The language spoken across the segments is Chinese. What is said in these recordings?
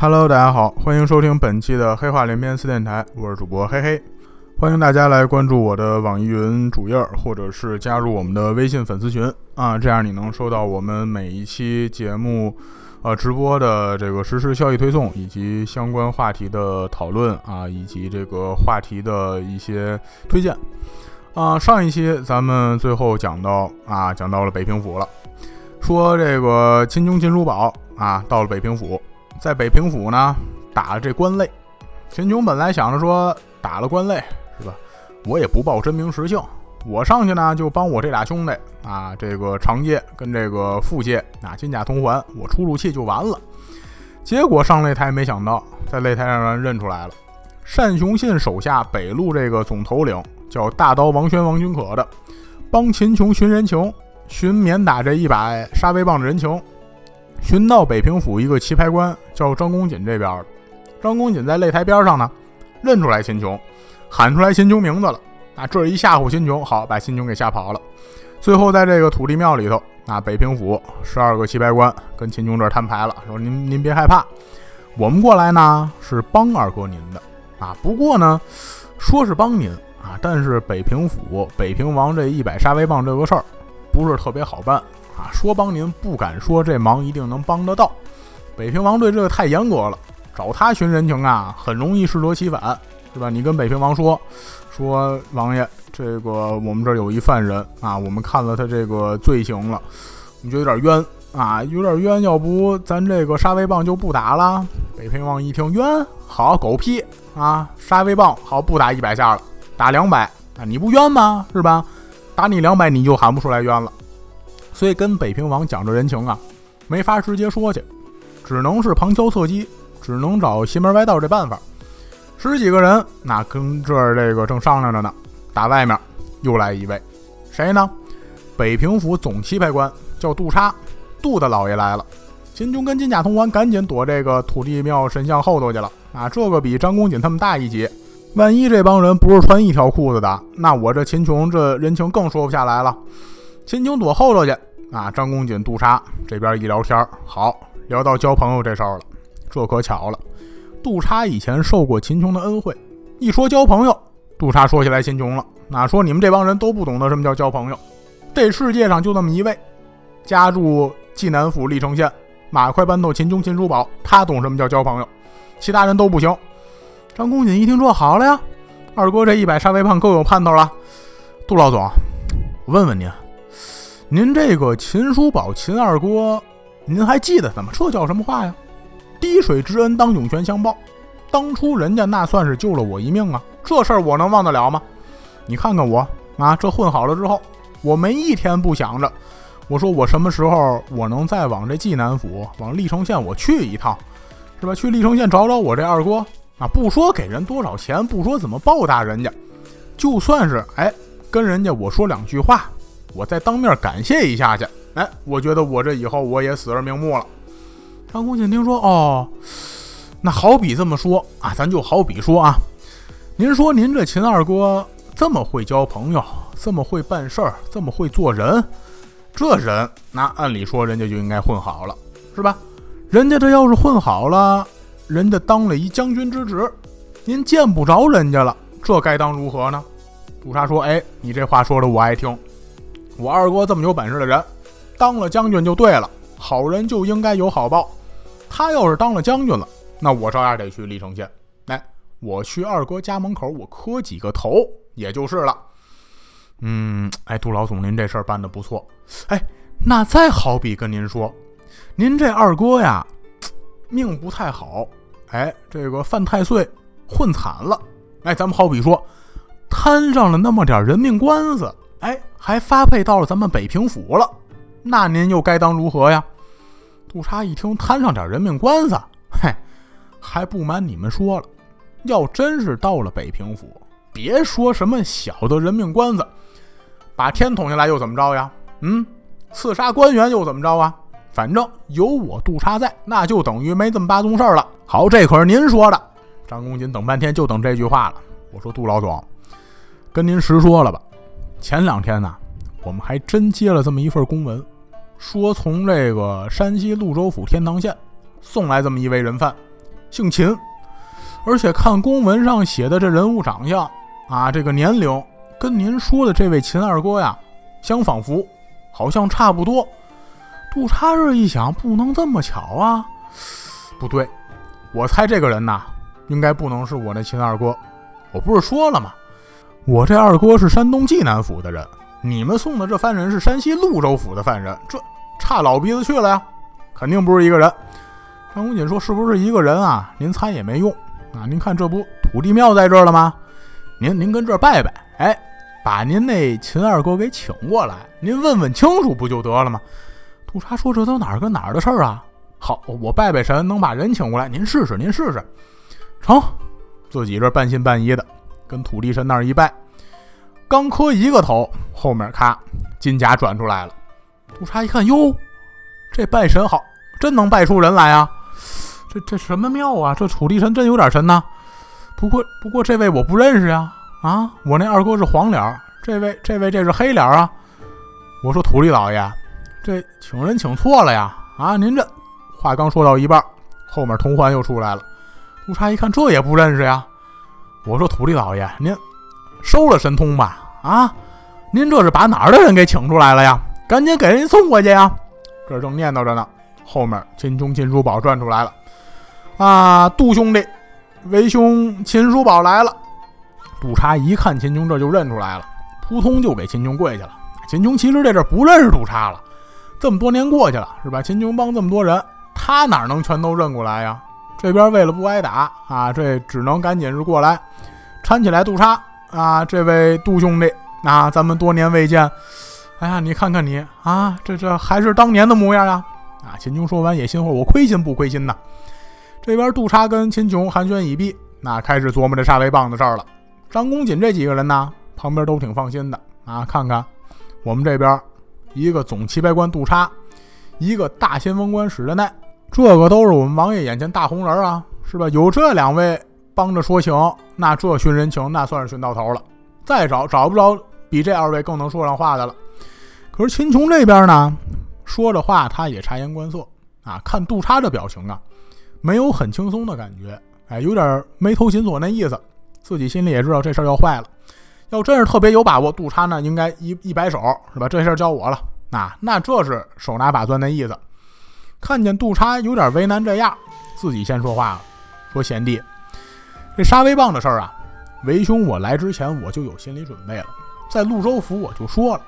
Hello，大家好，欢迎收听本期的黑话连篇四电台，我是主播嘿嘿，欢迎大家来关注我的网易云主页，或者是加入我们的微信粉丝群啊，这样你能收到我们每一期节目呃直播的这个实时消息推送，以及相关话题的讨论啊，以及这个话题的一些推荐啊。上一期咱们最后讲到啊，讲到了北平府了，说这个秦琼秦叔宝啊到了北平府。在北平府呢，打了这官擂。秦琼本来想着说，打了官擂是吧？我也不报真名实姓，我上去呢就帮我这俩兄弟啊，这个长介跟这个副介啊，金甲同环，我出出气就完了。结果上擂台，没想到在擂台上让人认出来了，单雄信手下北路这个总头领叫大刀王轩王君可的，帮秦琼寻人情，寻免打这一把杀威棒的人情。寻到北平府一个棋牌官叫张公瑾这边的，张公瑾在擂台边上呢，认出来秦琼，喊出来秦琼名字了。啊，这一吓唬秦琼，好把秦琼给吓跑了。最后在这个土地庙里头，啊，北平府十二个棋牌官跟秦琼这摊牌了，说您您别害怕，我们过来呢是帮二哥您的啊。不过呢，说是帮您啊，但是北平府北平王这一百杀威棒这个事儿不是特别好办。啊，说帮您不敢说这忙一定能帮得到。北平王对这个太严格了，找他寻人情啊，很容易适得其反，是吧？你跟北平王说，说王爷，这个我们这儿有一犯人啊，我们看了他这个罪行了，我们觉得有点冤啊，有点冤，要不咱这个杀威棒就不打了？北平王一听冤，好狗屁啊，杀威棒好不打一百下了，打两百啊，你不冤吗？是吧？打你两百你就喊不出来冤了。所以跟北平王讲这人情啊，没法直接说去，只能是旁敲侧击，只能找邪门歪道这办法。十几个人那跟这儿这个正商量着呢，打外面又来一位，谁呢？北平府总棋牌官叫杜叉，杜大老爷来了。秦琼跟金甲同环赶紧躲这个土地庙神像后头去了啊，这个比张公瑾他们大一级，万一这帮人不是穿一条裤子的，那我这秦琼这人情更说不下来了。秦琼躲后头去。啊，张公瑾、杜莎这边一聊天好聊到交朋友这事儿了。这可巧了，杜莎以前受过秦琼的恩惠，一说交朋友，杜莎说起来秦琼了。那说你们这帮人都不懂得什么叫交朋友，这世界上就那么一位，家住济南府历城县，马快搬到秦琼、秦叔宝，他懂什么叫交朋友，其他人都不行。张公瑾一听说好了呀，二哥这一百杀威棒够有盼头了。杜老总，我问问您。您这个秦叔宝、秦二哥，您还记得怎么？这叫什么话呀？滴水之恩当涌泉相报，当初人家那算是救了我一命啊！这事儿我能忘得了吗？你看看我啊，这混好了之后，我没一天不想着，我说我什么时候我能再往这济南府、往历城县我去一趟，是吧？去历城县找找我这二哥啊！不说给人多少钱，不说怎么报答人家，就算是哎跟人家我说两句话。我再当面感谢一下去，哎，我觉得我这以后我也死而瞑目了。张公瑾听说，哦，那好比这么说啊，咱就好比说啊，您说您这秦二哥这么会交朋友，这么会办事儿，这么会做人，这人那按理说人家就应该混好了，是吧？人家这要是混好了，人家当了一将军之职，您见不着人家了，这该当如何呢？杜莎说：“哎，你这话说的我爱听。”我二哥这么有本事的人，当了将军就对了。好人就应该有好报。他要是当了将军了，那我照样得去历城县。哎，我去二哥家门口，我磕几个头，也就是了。嗯，哎，杜老总，您这事儿办的不错。哎，那再好比跟您说，您这二哥呀，命不太好。哎，这个犯太岁，混惨了。哎，咱们好比说，摊上了那么点人命官司。哎，还发配到了咱们北平府了，那您又该当如何呀？杜莎一听，摊上点人命官司，嘿，还不瞒你们说了，要真是到了北平府，别说什么小的人命官司，把天捅下来又怎么着呀？嗯，刺杀官员又怎么着啊？反正有我杜莎在，那就等于没这么八宗事儿了。好，这可是您说的。张公瑾等半天就等这句话了。我说杜老总，跟您实说了吧。前两天呢，我们还真接了这么一份公文，说从这个山西潞州府天堂县送来这么一位人犯，姓秦，而且看公文上写的这人物长相啊，这个年龄跟您说的这位秦二哥呀相仿佛，好像差不多。杜查日一想，不能这么巧啊，不对，我猜这个人呐，应该不能是我那秦二哥。我不是说了吗？我这二哥是山东济南府的人，你们送的这犯人是山西潞州府的犯人，这差老鼻子去了呀，肯定不是一个人。张公瑾说：“是不是一个人啊？您猜也没用啊！您看这不土地庙在这儿了吗？您您跟这儿拜拜，哎，把您那秦二哥给请过来，您问问清楚不就得了吗？”杜莎说：“这都哪儿跟哪儿的事儿啊？好，我拜拜神，能把人请过来，您试试，您试试，成。”自己这半信半疑的，跟土地神那儿一拜，刚磕一个头，后面咔，金甲转出来了。杜查一看，哟，这拜神好，真能拜出人来啊！这这什么庙啊？这土地神真有点神呐。不过不过这位我不认识呀，啊，我那二哥是黄脸这位这位这是黑脸啊。我说土地老爷，这请人请错了呀！啊，您这话刚说到一半，后面同环又出来了。杜查一看，这也不认识呀。我说：“土地老爷，您收了神通吧？啊，您这是把哪儿的人给请出来了呀？赶紧给人送过去呀！”这正念叨着呢，后面秦琼、秦叔宝转出来了。啊，杜兄弟，为兄秦叔宝来了。杜叉一看秦琼，这就认出来了，扑通就给秦琼跪下了。秦琼其实这阵不认识杜叉了，这么多年过去了，是吧？秦琼帮这么多人，他哪能全都认过来呀？这边为了不挨打啊，这只能赶紧是过来搀起来杜叉啊，这位杜兄弟啊，咱们多年未见，哎呀，你看看你啊，这这还是当年的模样啊！啊，秦琼说完也心慌，我亏心不亏心呐？这边杜叉跟秦琼寒暄已毕，那开始琢磨这杀威棒的事儿了。张公瑾这几个人呢，旁边都挺放心的啊，看看我们这边一个总棋牌官杜叉，一个大先锋官史仁奈。这个都是我们王爷眼前大红人啊，是吧？有这两位帮着说情，那这寻人情那算是寻到头了。再找找不着比这二位更能说上话的了。可是秦琼这边呢，说着话他也察言观色啊，看杜叉这表情啊，没有很轻松的感觉，哎，有点眉头紧锁那意思。自己心里也知道这事儿要坏了。要真是特别有把握，杜叉呢应该一一摆手，是吧？这事儿交我了啊，那这是手拿把攥那意思。看见杜叉有点为难，这样，自己先说话了，说：“贤弟，这杀威棒的事儿啊，为兄我来之前我就有心理准备了，在潞州府我就说了，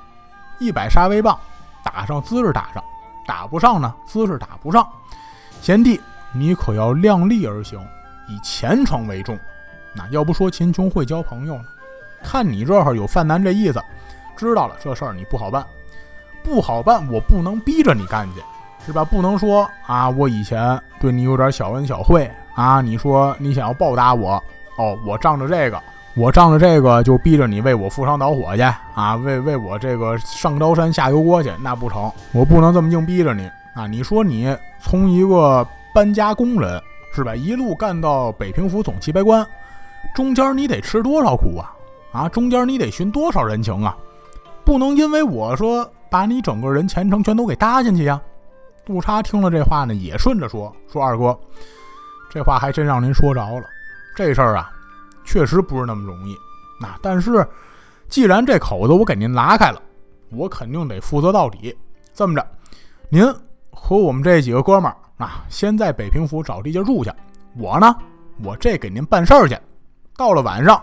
一百杀威棒，打上姿势打上，打不上呢姿势打不上。贤弟，你可要量力而行，以前程为重。那要不说秦琼会交朋友呢？看你这会儿有犯难这意思，知道了这事儿你不好办，不好办，我不能逼着你干去。”是吧？不能说啊，我以前对你有点小恩小惠啊。你说你想要报答我，哦，我仗着这个，我仗着这个就逼着你为我赴汤蹈火去啊，为为我这个上刀山下油锅去，那不成，我不能这么硬逼着你啊。你说你从一个搬家工人是吧，一路干到北平府总旗牌官，中间你得吃多少苦啊？啊，中间你得寻多少人情啊？不能因为我说把你整个人前程全都给搭进去呀。杜叉听了这话呢，也顺着说：“说二哥，这话还真让您说着了。这事儿啊，确实不是那么容易。那但是，既然这口子我给您拉开了，我肯定得负责到底。这么着，您和我们这几个哥们儿啊，先在北平府找地界住下。我呢，我这给您办事儿去。到了晚上，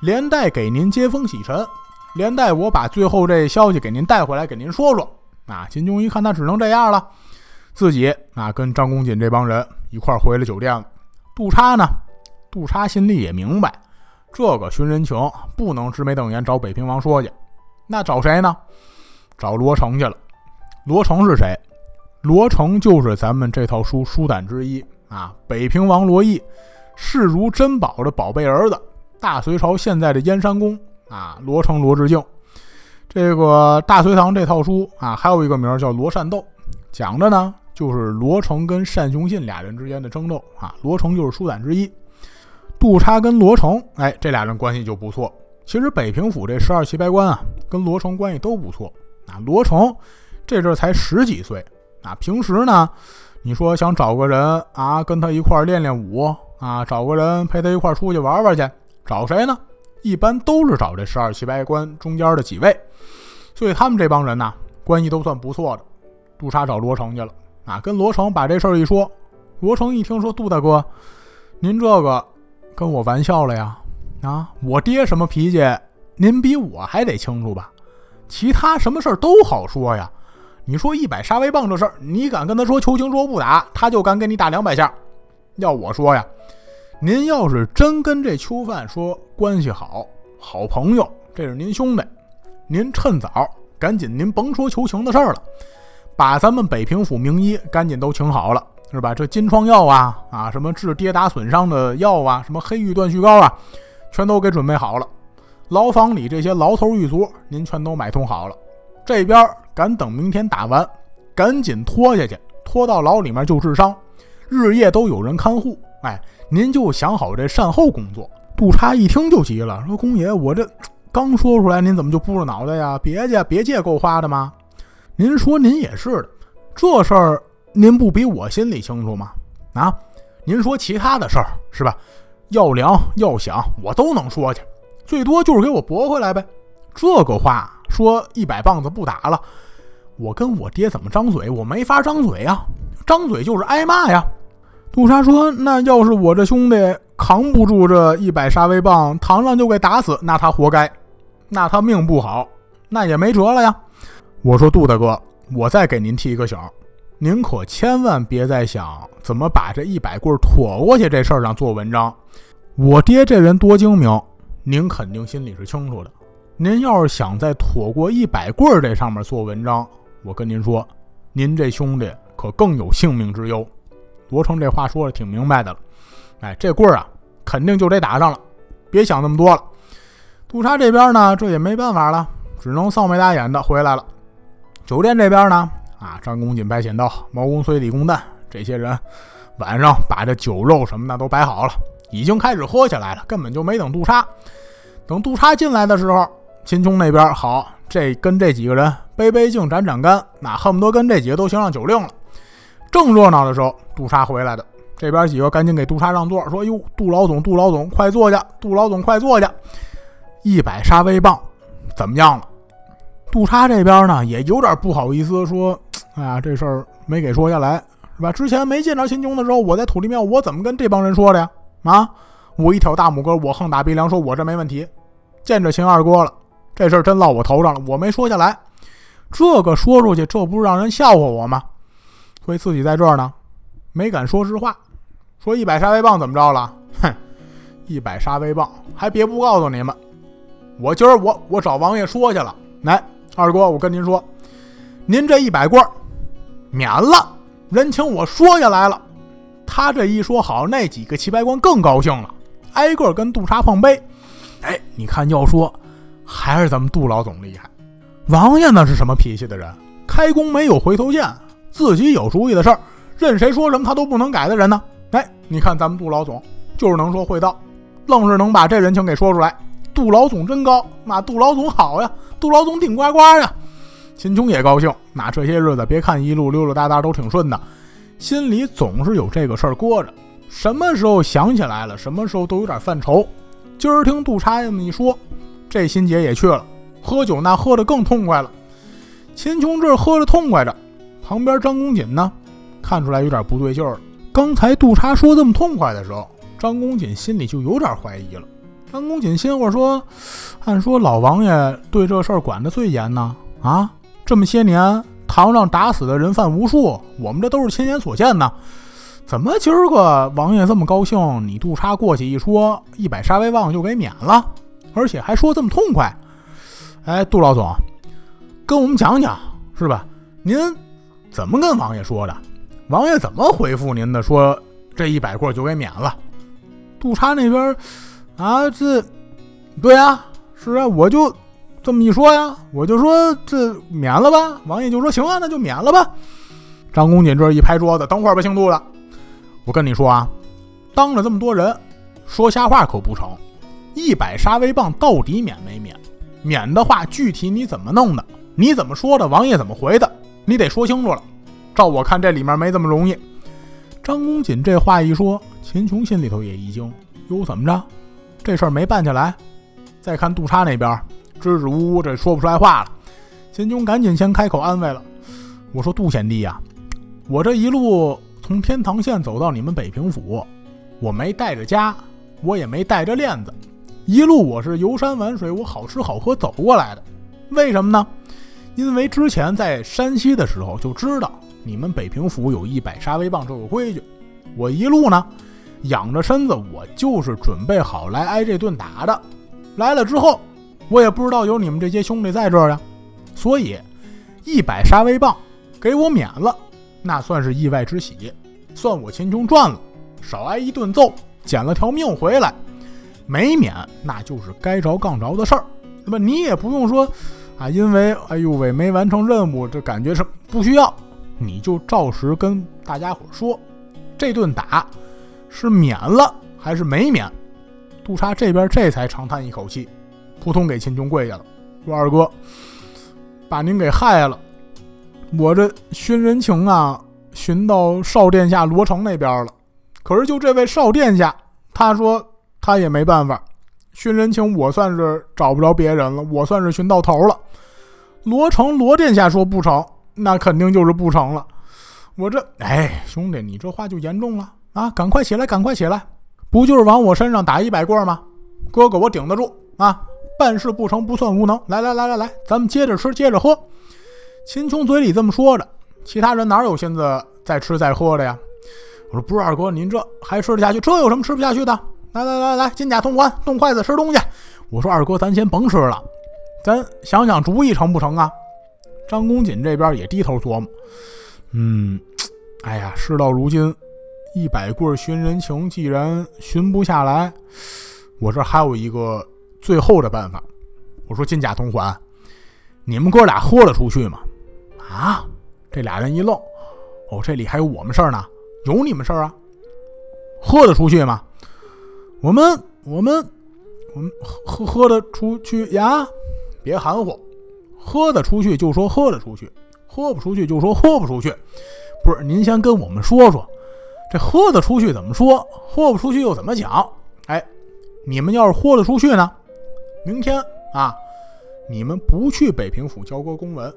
连带给您接风洗尘，连带我把最后这消息给您带回来，给您说说。”啊，秦琼一看，他只能这样了，自己啊跟张公瑾这帮人一块回了酒店了。杜叉呢，杜叉心里也明白，这个寻人情不能直眉瞪眼找北平王说去，那找谁呢？找罗成去了。罗成是谁？罗成就是咱们这套书书胆之一啊，北平王罗毅视如珍宝的宝贝儿子，大隋朝现在的燕山公啊，罗成罗志敬。这个大隋唐这套书啊，还有一个名叫《罗善斗》，讲的呢就是罗成跟单雄信俩人之间的争斗啊。罗成就是书胆之一，杜叉跟罗成，哎，这俩人关系就不错。其实北平府这十二旗白官啊，跟罗成关系都不错啊。罗成这阵才十几岁啊，平时呢，你说想找个人啊，跟他一块练练武啊，找个人陪他一块出去玩玩去，找谁呢？一般都是找这十二旗白官中间的几位，所以他们这帮人呐，关系都算不错的。杜莎找罗成去了啊，跟罗成把这事儿一说，罗成一听说杜大哥，您这个跟我玩笑了呀？啊，我爹什么脾气，您比我还得清楚吧？其他什么事儿都好说呀。你说一百杀威棒这事儿，你敢跟他说求情说不打，他就敢给你打两百下。要我说呀，您要是真跟这囚犯说关系好，好朋友，这是您兄弟，您趁早赶紧，您甭说求情的事儿了，把咱们北平府名医赶紧都请好了，是吧？这金疮药啊，啊，什么治跌打损伤的药啊，什么黑玉断续膏啊，全都给准备好了。牢房里这些牢头狱卒，您全都买通好了。这边敢等明天打完，赶紧拖下去，拖到牢里面就治伤，日夜都有人看护。哎，您就想好这善后工作。杜叉一听就急了，说：“公爷，我这刚说出来，您怎么就扑着脑袋呀？别介，别介，够花的吗？您说您也是的，这事儿您不比我心里清楚吗？啊，您说其他的事儿是吧？要粮要饷，我都能说去，最多就是给我驳回来呗。这个话。”说一百棒子不打了，我跟我爹怎么张嘴？我没法张嘴呀，张嘴就是挨骂呀。杜莎说：“那要是我这兄弟扛不住这一百杀威棒，堂上就给打死，那他活该，那他命不好，那也没辙了呀。”我说：“杜大哥，我再给您提一个醒，您可千万别再想怎么把这一百棍儿拖过去这事儿上做文章。我爹这人多精明，您肯定心里是清楚的。”您要是想在拖过一百棍儿这上面做文章，我跟您说，您这兄弟可更有性命之忧。罗成这话说的挺明白的了，哎，这棍儿啊，肯定就得打上了，别想那么多了。杜莎这边呢，这也没办法了，只能臊眉大眼的回来了。酒店这边呢，啊，张公瑾、白浅道、毛公崔、李公旦这些人，晚上把这酒肉什么的都摆好了，已经开始喝起来了，根本就没等杜莎。等杜莎进来的时候。秦琼那边好，这跟这几个人杯杯敬，盏盏干，那恨不得跟这几个都行上酒令了。正热闹的时候，杜莎回来的，这边几个赶紧给杜莎让座，说：“哟，杜老总，杜老总，快坐下！杜老总，快坐下！一百杀威棒怎么样了？”杜叉这边呢，也有点不好意思，说：“哎呀，这事儿没给说下来，是吧？之前没见着秦琼的时候，我在土地庙，我怎么跟这帮人说的呀？啊，我一挑大拇哥，我横打鼻梁，说我这没问题。见着秦二哥了。”这事儿真落我头上了，我没说下来。这个说出去，这不是让人笑话我吗？所以自己在这儿呢，没敢说实话。说一百杀威棒怎么着了？哼，一百杀威棒还别不告诉你们。我今儿我我找王爷说去了。来，二哥，我跟您说，您这一百棍免了，人情我说下来了。他这一说好，那几个齐白官更高兴了，挨个跟杜莎碰杯。哎，你看要说。还是咱们杜老总厉害，王爷那是什么脾气的人？开弓没有回头箭，自己有主意的事儿，任谁说什么他都不能改的人呢？哎，你看咱们杜老总就是能说会道，愣是能把这人情给说出来。杜老总真高，那杜老总好呀，杜老总顶呱呱呀。秦琼也高兴，那这些日子别看一路溜溜达达都挺顺的，心里总是有这个事儿搁着，什么时候想起来了，什么时候都有点犯愁。今儿听杜差这么一说。这心结也去了，喝酒那喝的更痛快了。秦琼这喝的痛快着，旁边张公瑾呢，看出来有点不对劲儿了。刚才杜莎说这么痛快的时候，张公瑾心里就有点怀疑了。张公瑾心话说：“按说老王爷对这事儿管的最严呢，啊，这么些年堂上打死的人犯无数，我们这都是亲眼所见呢。怎么今儿个王爷这么高兴？你杜莎过去一说，一百杀威棒就给免了？”而且还说这么痛快，哎，杜老总，跟我们讲讲是吧？您怎么跟王爷说的？王爷怎么回复您的？说这一百棍就给免了？杜莎那边啊，这对呀，是啊，我就这么一说呀，我就说这免了吧。王爷就说行啊，那就免了吧。张公瑾这一拍桌子，等会儿吧，姓杜的，我跟你说啊，当着这么多人说瞎话可不成。一百杀威棒到底免没免？免的话，具体你怎么弄的？你怎么说的？王爷怎么回的？你得说清楚了。照我看，这里面没这么容易。张公瑾这话一说，秦琼心里头也一惊，哟，怎么着？这事儿没办下来？再看杜叉那边，支支吾吾，这说不出来话了。秦琼赶紧先开口安慰了，我说：“杜贤弟呀，我这一路从天堂县走到你们北平府，我没带着家，我也没带着链子，一路我是游山玩水，我好吃好喝走过来的。为什么呢？因为之前在山西的时候就知道你们北平府有一百杀威棒这个规矩，我一路呢仰着身子，我就是准备好来挨这顿打的。来了之后，我也不知道有你们这些兄弟在这儿呀。”所以，一百杀威棒给我免了，那算是意外之喜，算我秦琼赚了，少挨一顿揍，捡了条命回来。没免，那就是该着杠着的事儿。那么你也不用说啊，因为哎呦喂没完成任务，这感觉是不需要，你就照实跟大家伙说，这顿打是免了还是没免？杜叉这边这才长叹一口气，扑通给秦琼跪下了，说二哥。把您给害了，我这寻人情啊，寻到少殿下罗成那边了。可是就这位少殿下，他说他也没办法，寻人情我算是找不着别人了，我算是寻到头了。罗成罗殿下说不成，那肯定就是不成了。我这哎，兄弟，你这话就严重了啊！赶快起来，赶快起来，不就是往我身上打一百棍吗？哥哥，我顶得住啊！办事不成不算无能，来来来来来，咱们接着吃，接着喝。秦琼嘴里这么说着，其他人哪有心思再吃再喝的呀？我说不是二哥，您这还吃得下去？这有什么吃不下去的？来来来来，金甲通关，动筷子吃东西。我说二哥，咱先甭吃了，咱想想主意成不成啊？张公瑾这边也低头琢磨，嗯，哎呀，事到如今，一百棍寻人情，既然寻不下来，我这还有一个。最后的办法，我说金甲同环，你们哥俩豁得出去吗？啊！这俩人一愣，哦，这里还有我们事儿呢？有你们事儿啊？豁得出去吗？我们我们我们喝喝得出去呀？别含糊，喝得出去就说喝得出去，喝不出去就说喝不出去。不是，您先跟我们说说，这豁得出去怎么说？豁不出去又怎么讲？哎，你们要是豁得出去呢？明天啊，你们不去北平府交割公文，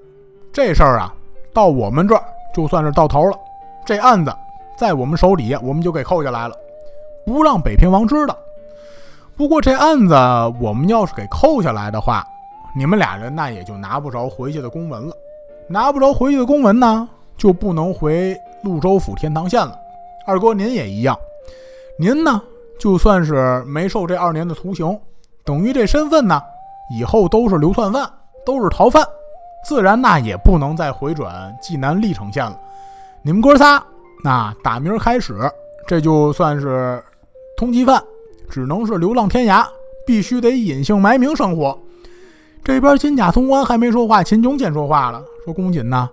这事儿啊，到我们这儿就算是到头了。这案子在我们手底下，我们就给扣下来了，不让北平王知道。不过这案子我们要是给扣下来的话，你们俩人那也就拿不着回去的公文了。拿不着回去的公文呢，就不能回潞州府天堂县了。二哥您也一样，您呢就算是没受这二年的徒刑。等于这身份呢，以后都是流窜犯，都是逃犯，自然那也不能再回转济南历城县了。你们哥仨，那打明儿开始，这就算是通缉犯，只能是流浪天涯，必须得隐姓埋名生活。这边金甲通关还没说话，秦琼先说话了，说：“公瑾呐，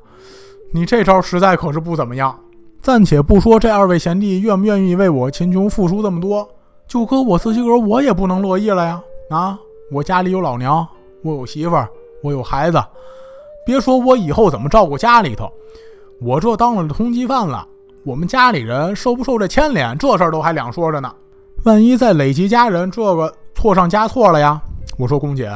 你这招实在可是不怎么样。暂且不说这二位贤弟愿不愿意为我秦琼付出这么多，就搁我自己个儿，我也不能乐意了呀。”啊！我家里有老娘，我有媳妇儿，我有孩子。别说我以后怎么照顾家里头，我这当了通缉犯了，我们家里人受不受这牵连，这事儿都还两说着呢。万一再累及家人，这个错上加错了呀！我说公姐，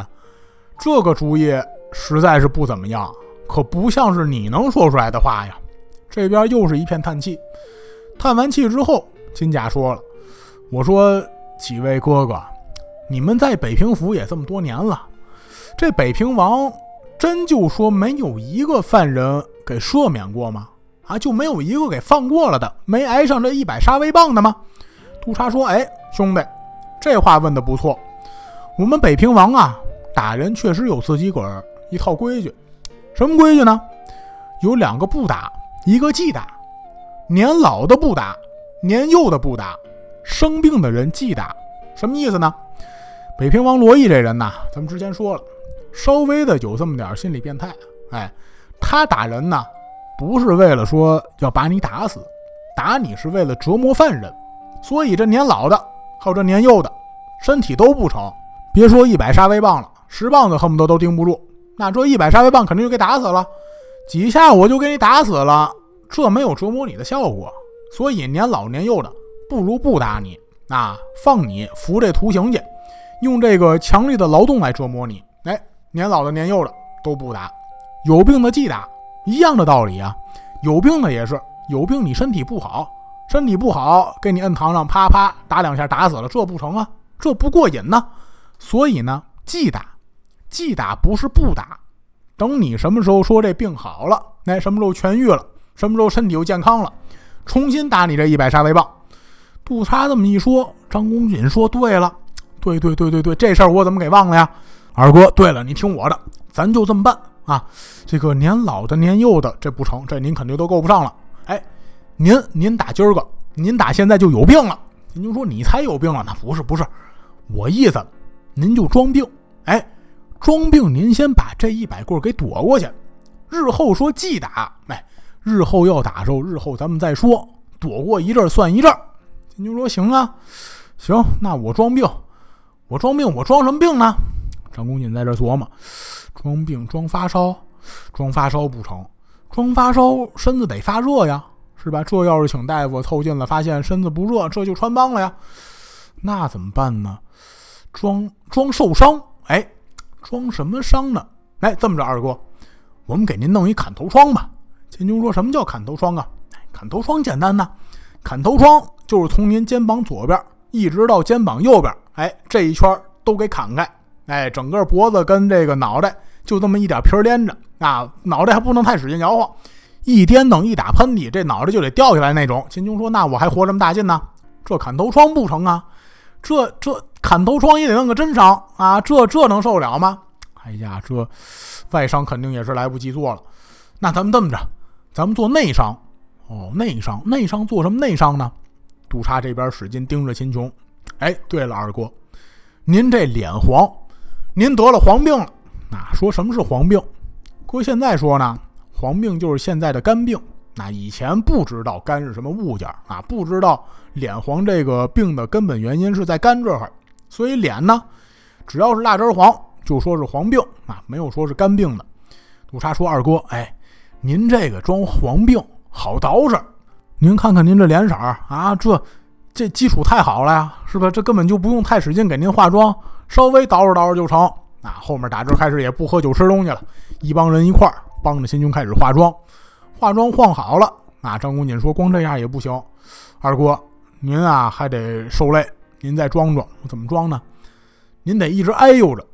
这个主意实在是不怎么样，可不像是你能说出来的话呀。这边又是一片叹气。叹完气之后，金甲说了：“我说几位哥哥。”你们在北平府也这么多年了，这北平王真就说没有一个犯人给赦免过吗？啊，就没有一个给放过了的，没挨上这一百杀威棒的吗？督察说：“哎，兄弟，这话问的不错。我们北平王啊，打人确实有自己个儿一套规矩。什么规矩呢？有两个不打，一个忌打。年老的不打，年幼的不打，生病的人忌打。什么意思呢？”北平王罗毅这人呐，咱们之前说了，稍微的有这么点心理变态。哎，他打人呢，不是为了说要把你打死，打你是为了折磨犯人。所以这年老的，还有这年幼的，身体都不成。别说一百杀威棒了，十棒子恨不得都顶不住。那这一百杀威棒肯定就给打死了，几下我就给你打死了，这没有折磨你的效果，所以年老年幼的不如不打你啊，放你服这徒刑去，用这个强力的劳动来折磨你。哎，年老的年幼的都不打，有病的既打，一样的道理啊。有病的也是有病，你身体不好，身体不好，给你摁堂上，啪啪打两下，打死了，这不成啊，这不过瘾呢。所以呢，既打，既打不是不打，等你什么时候说这病好了，那，什么时候痊愈了。什么时候身体又健康了，重新打你这一百杀威棒？杜差这么一说，张公瑾说：“对了，对对对对对，这事儿我怎么给忘了呀？二哥，对了，你听我的，咱就这么办啊！这个年老的、年幼的，这不成，这您肯定都够不上了。哎，您您打今儿个，您打现在就有病了。您就说你才有病了，那不是不是，我意思，您就装病。哎，装病，您先把这一百棍给躲过去，日后说既打，哎。”日后要打时候，日后咱们再说，躲过一阵算一阵。金军说：“行啊，行，那我装病，我装病，我装什么病呢？”张公瑾在这琢磨：装病装发烧，装发烧不成，装发烧身子得发热呀，是吧？这要是请大夫凑近了，发现身子不热，这就穿帮了呀。那怎么办呢？装装受伤，哎，装什么伤呢？哎，这么着，二哥，我们给您弄一砍头疮吧。秦琼说：“什么叫砍头疮啊？砍头疮简单呐，砍头疮就是从您肩膀左边一直到肩膀右边，哎，这一圈都给砍开，哎，整个脖子跟这个脑袋就这么一点皮连着啊，脑袋还不能太使劲摇晃，一颠等一打喷嚏，这脑袋就得掉下来那种。”秦琼说：“那我还活这么大劲呢，这砍头疮不成啊？这这砍头疮也得弄个真伤啊，这这能受了吗？哎呀，这外伤肯定也是来不及做了。那咱们这么着。”咱们做内伤，哦，内伤，内伤做什么内伤呢？督察这边使劲盯着秦琼。哎，对了，二哥，您这脸黄，您得了黄病了。那说什么是黄病？哥现在说呢，黄病就是现在的肝病。那以前不知道肝是什么物件啊，不知道脸黄这个病的根本原因是在肝这儿，所以脸呢，只要是蜡汁黄，就说是黄病啊，没有说是肝病的。杜莎说，二哥，哎。您这个装黄病好捯饬，您看看您这脸色啊，这这基础太好了呀，是吧？这根本就不用太使劲给您化妆，稍微捯饬捯饬就成。啊，后面打这开始也不喝酒吃东西了，一帮人一块儿帮着秦琼开始化妆，化妆换好了。啊，张公瑾说光这样也不行，二哥您啊还得受累，您再装装，怎么装呢？您得一直哎呦着，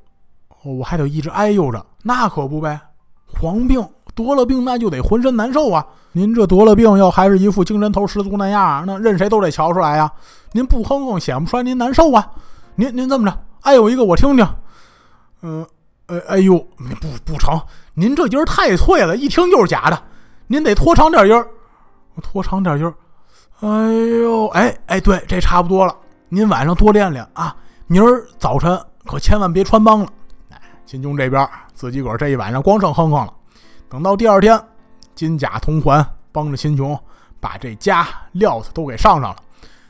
我还得一直哎呦着，那可不呗，黄病。得了病那就得浑身难受啊！您这得了病要还是一副精神头十足那样，那任谁都得瞧出来呀！您不哼哼显不出来您难受啊！您您这么着，哎呦一个我听听，嗯，哎哎呦不不成，您这音儿太脆了，一听就是假的，您得拖长点音儿，拖长点音儿，哎呦哎哎对，这差不多了，您晚上多练练啊，明儿早晨可千万别穿帮了。哎，秦琼这边自己个儿这一晚上光剩哼哼了。等到第二天，金甲铜环帮着秦琼把这家料子都给上上了，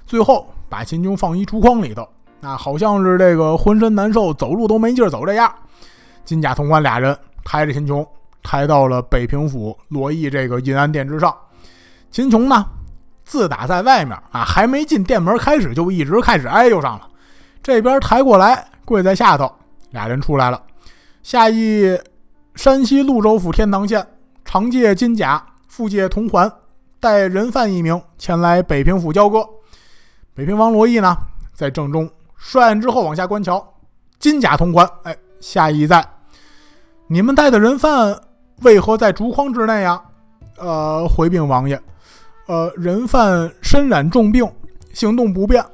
最后把秦琼放一竹筐里头，那好像是这个浑身难受，走路都没劲儿走这样。金甲铜环俩人抬着秦琼抬到了北平府罗邑这个银安殿之上。秦琼呢，自打在外面啊，还没进店门开始就一直开始挨呦上了。这边抬过来跪在下头，俩人出来了，下邑。山西潞州府天堂县常借金甲，复借铜环，带人犯一名前来北平府交割。北平王罗毅呢，在正中率案之后往下观瞧，金甲铜环，哎，下意在。你们带的人犯为何在竹筐之内呀？呃，回禀王爷，呃，人犯身染重病，行动不便，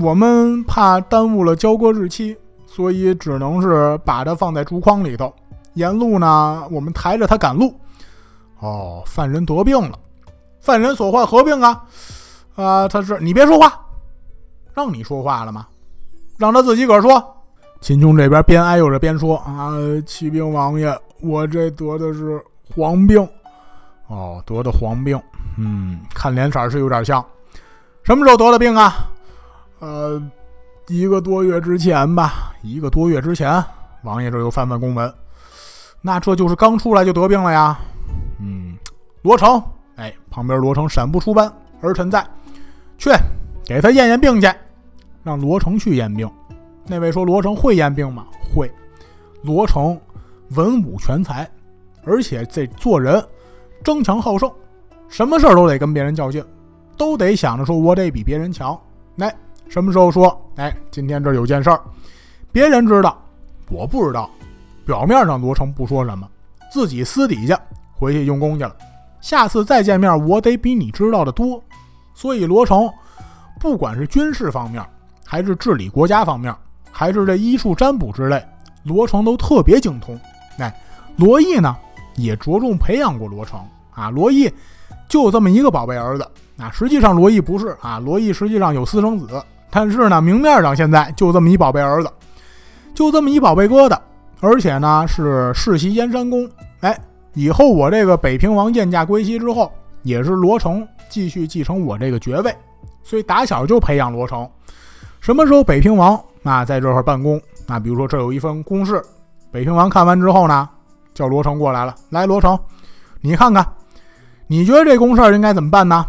我们怕耽误了交割日期，所以只能是把它放在竹筐里头。沿路呢，我们抬着他赶路。哦，犯人得病了，犯人所患何病啊？啊，他是你别说话，让你说话了吗？让他自己个儿说。秦琼这边边哎呦着边说：“啊，启禀王爷，我这得的是黄病。哦，得的黄病。嗯，看脸色是有点像。什么时候得的病啊？呃，一个多月之前吧。一个多月之前，王爷这又翻翻公文。”那这就是刚出来就得病了呀？嗯，罗成，哎，旁边罗成闪不出班，儿臣在，去给他验验病去，让罗成去验病。那位说罗成会验病吗？会。罗成文武全才，而且这做人争强好胜，什么事儿都得跟别人较劲，都得想着说我得比别人强。来，什么时候说？哎，今天这有件事儿，别人知道，我不知道。表面上罗成不说什么，自己私底下回去用功去了。下次再见面，我得比你知道的多。所以罗成，不管是军事方面，还是治理国家方面，还是这医术占卜之类，罗成都特别精通。哎，罗毅呢，也着重培养过罗成啊。罗毅就这么一个宝贝儿子啊。实际上罗毅不是啊，罗毅实际上有私生子，但是呢，明面上现在就这么一宝贝儿子，就这么一宝贝疙瘩。而且呢，是世袭燕山公。哎，以后我这个北平王燕驾归西之后，也是罗成继续继承我这个爵位。所以打小就培养罗成。什么时候北平王啊在这块办公？啊，比如说这有一份公事，北平王看完之后呢，叫罗成过来了。来，罗成，你看看，你觉得这公事儿应该怎么办呢？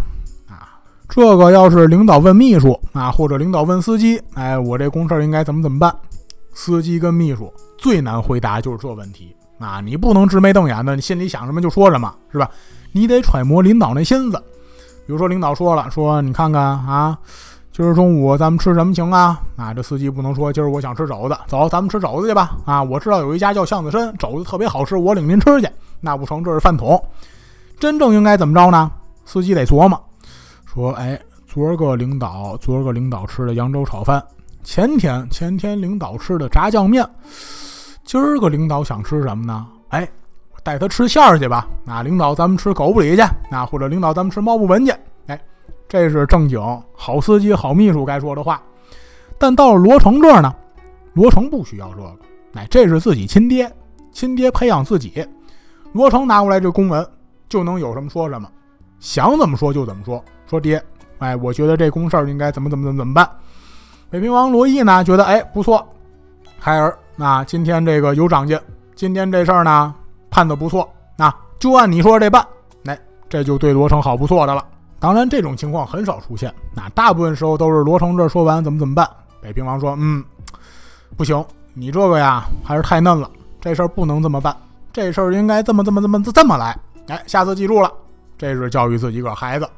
啊，这个要是领导问秘书啊，或者领导问司机，哎，我这公事儿应该怎么怎么办？司机跟秘书。最难回答就是这问题啊！你不能直眉瞪眼的，你心里想什么就说什么，是吧？你得揣摩领导那心思。比如说，领导说了，说你看看啊，今儿中午咱们吃什么行啊？啊，这司机不能说今儿我想吃肘子，走，咱们吃肘子去吧。啊，我知道有一家叫巷子深，肘子特别好吃，我领您吃去。那不成，这是饭桶。真正应该怎么着呢？司机得琢磨，说，哎，昨儿个领导，昨儿个领导吃的扬州炒饭，前天前天领导吃的炸酱面。今儿个领导想吃什么呢？哎，带他吃馅儿去吧。那领导咱们吃狗不理去，那或者领导咱们吃猫不闻去。哎，这是正经好司机、好秘书该说的话。但到了罗成这儿呢，罗成不需要这个。哎，这是自己亲爹，亲爹培养自己。罗成拿过来这公文，就能有什么说什么，想怎么说就怎么说。说爹，哎，我觉得这公事儿应该怎么怎么怎么怎么办。北平王罗毅呢，觉得哎不错，孩儿。那今天这个有长进，今天这事儿呢判的不错，那就按你说这办，哎，这就对罗成好不错的了。当然这种情况很少出现，那大部分时候都是罗成这说完怎么怎么办。北平王说，嗯，不行，你这个呀还是太嫩了，这事儿不能这么办，这事儿应该这么这么这么这么来。哎，下次记住了，这是教育自己个孩子。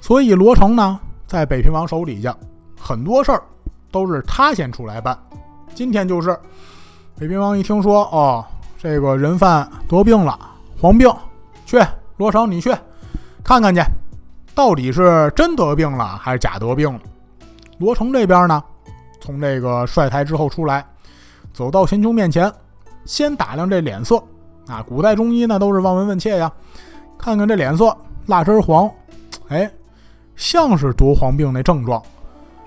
所以罗成呢，在北平王手底下，很多事儿都是他先出来办。今天就是，北平王一听说，哦，这个人犯得病了，黄病，去罗成，你去看看去，到底是真得病了还是假得病了？罗成这边呢，从这个帅台之后出来，走到秦琼面前，先打量这脸色啊，古代中医呢都是望闻问切呀，看看这脸色，蜡汁黄，哎，像是得黄病那症状，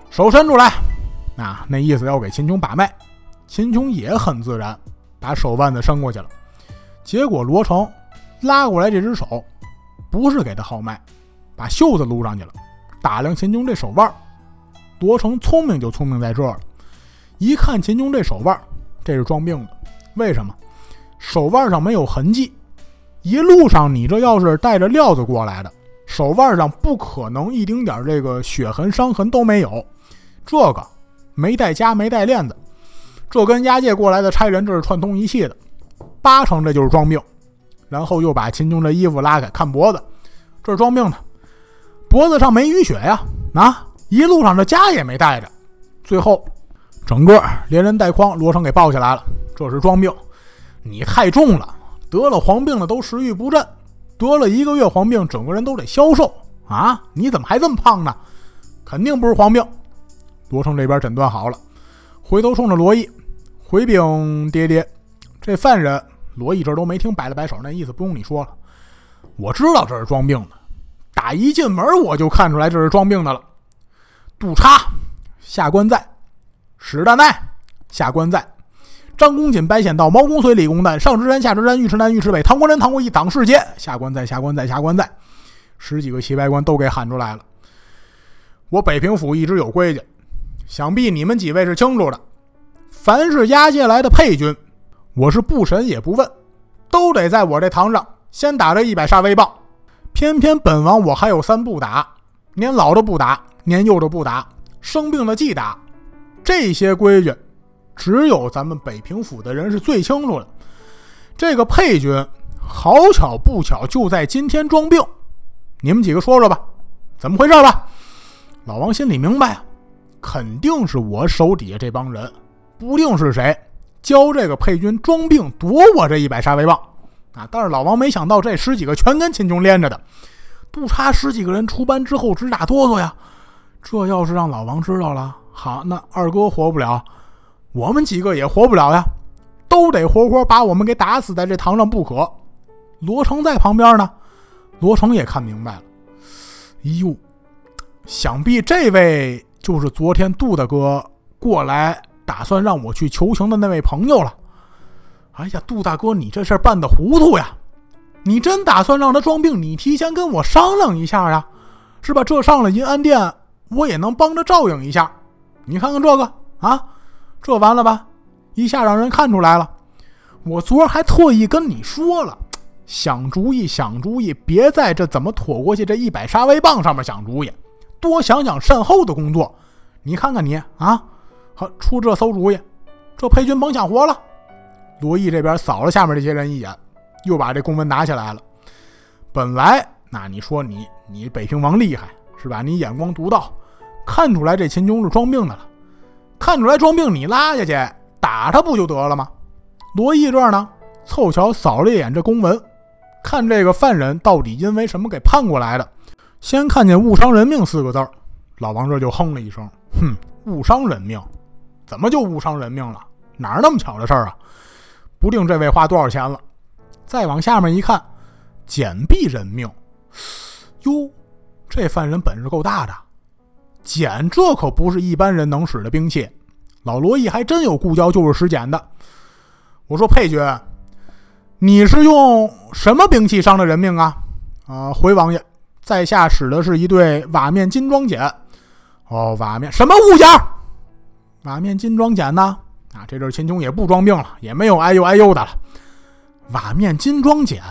手伸出来。啊，那意思要给秦琼把脉，秦琼也很自然，把手腕子伸过去了。结果罗成拉过来这只手，不是给他号脉，把袖子撸上去了，打量秦琼这手腕。罗成聪明就聪明在这儿了，一看秦琼这手腕，这是装病的。为什么？手腕上没有痕迹，一路上你这要是带着料子过来的，手腕上不可能一丁点这个血痕伤痕都没有。这个。没带枷，没带链子，这跟押解过来的差人这是串通一气的，八成这就是装病。然后又把秦琼的衣服拉开，看脖子，这是装病的，脖子上没淤血呀，啊，一路上这枷也没带着。最后，整个连人带筐，罗成给抱起来了，这是装病。你太重了，得了黄病了都食欲不振，得了一个月黄病，整个人都得消瘦啊！你怎么还这么胖呢？肯定不是黄病。罗成这边诊断好了，回头冲着罗毅回禀爹爹，这犯人罗毅这都没听，摆了摆手，那意思不用你说了，我知道这是装病的，打一进门我就看出来这是装病的了。杜叉下官在，史大奈下官在，张公瑾、白显道、毛公遂、李公旦、上知山、下知山、尉迟南、尉迟北、唐国仁、唐国义、党世杰下官在，下官在，下官在，十几个旗白官都给喊出来了。我北平府一直有规矩。想必你们几位是清楚的，凡是押解来的配军，我是不审也不问，都得在我这堂上先打这一百杀威棒。偏偏本王我还有三不打：年老的不打，年幼的不打，生病的忌打。这些规矩，只有咱们北平府的人是最清楚的。这个佩君，好巧不巧，就在今天装病。你们几个说说吧，怎么回事吧？老王心里明白啊，肯定是我手底下这帮人，不定是谁教这个佩军装病夺我这一百杀威棒啊！但是老王没想到，这十几个全跟秦琼连着的，不差十几个人出班之后直打哆嗦呀。这要是让老王知道了，好，那二哥活不了，我们几个也活不了呀，都得活活把我们给打死在这堂上不可。罗成在旁边呢，罗成也看明白了，哎呦，想必这位就是昨天杜大哥过来打算让我去求情的那位朋友了。哎呀，杜大哥，你这事儿办的糊涂呀！你真打算让他装病？你提前跟我商量一下呀，是吧？这上了银安殿，我也能帮着照应一下。你看看这个啊，这完了吧？一下让人看出来了。我昨儿还特意跟你说了，想主意想主意，别在这怎么躲过去这一百杀威棒上面想主意，多想想善后的工作。你看看你啊，好出这馊主意，这裴军甭想活了。罗毅这边扫了下面这些人一眼，又把这公文拿起来了。本来那你说你你北平王厉害是吧？你眼光独到。看出来这秦琼是装病的了，看出来装病，你拉下去打他不就得了吗？罗毅这儿呢，凑巧扫了一眼这公文，看这个犯人到底因为什么给判过来的。先看见“误伤人命”四个字儿老王这就哼了一声：“哼，误伤人命，怎么就误伤人命了？哪儿那么巧的事儿啊？不定这位花多少钱了。”再往下面一看，“简毙人命”，哟，这犯人本事够大的。剪这可不是一般人能使的兵器，老罗毅还真有故交就是使剪的。我说佩君，你是用什么兵器伤的人命啊？啊，回王爷，在下使的是一对瓦面金装剪。哦，瓦面什么物件？瓦面金装剪呢？啊，这阵秦琼也不装病了，也没有哎呦哎呦的了。瓦面金装剪，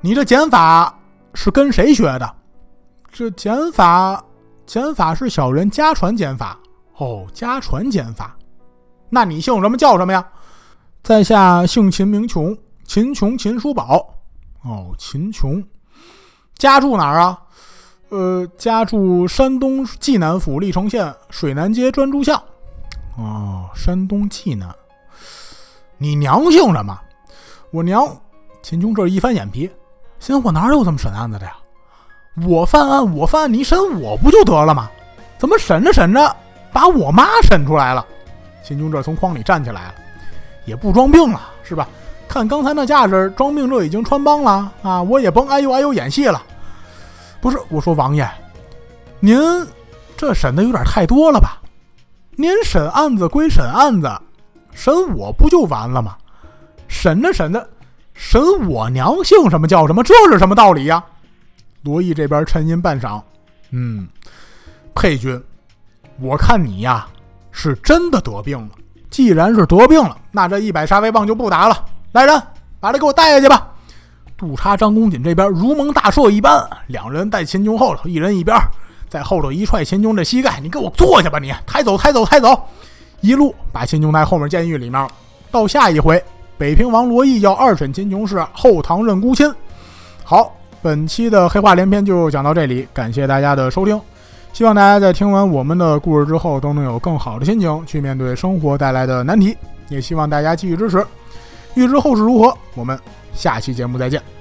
你这剪法是跟谁学的？这剪法。减法是小人家传减法哦，家传减法。那你姓什么叫什么呀？在下姓秦名琼，秦琼秦叔宝。哦，秦琼，家住哪儿啊？呃，家住山东济南府历城县水南街专诸巷。哦，山东济南。你娘姓什么？我娘。秦琼这一翻眼皮，心我哪有这么审案子的呀？我犯案，我犯案，你审我不就得了吗？怎么审着审着把我妈审出来了？秦琼这从筐里站起来了，也不装病了，是吧？看刚才那架势，装病这已经穿帮了啊！我也甭哎呦哎呦演戏了。不是，我说王爷，您这审的有点太多了吧？您审案子归审案子，审我不就完了吗？审着审着，审我娘姓什么叫什么，这是什么道理呀？罗毅这边沉吟半晌，嗯，佩君，我看你呀是真的得病了。既然是得病了，那这一百杀威棒就不打了。来人，把他给我带下去吧。杜叉、张公瑾这边如蒙大赦一般，两人带秦琼后头，一人一边，在后头一踹秦琼这膝盖，你给我坐下吧，你抬走，抬走，抬走，一路把秦琼带后面监狱里面。到下一回，北平王罗毅要二审秦琼是后堂认孤亲。好。本期的黑话连篇就讲到这里，感谢大家的收听。希望大家在听完我们的故事之后，都能有更好的心情去面对生活带来的难题。也希望大家继续支持。预知后事如何，我们下期节目再见。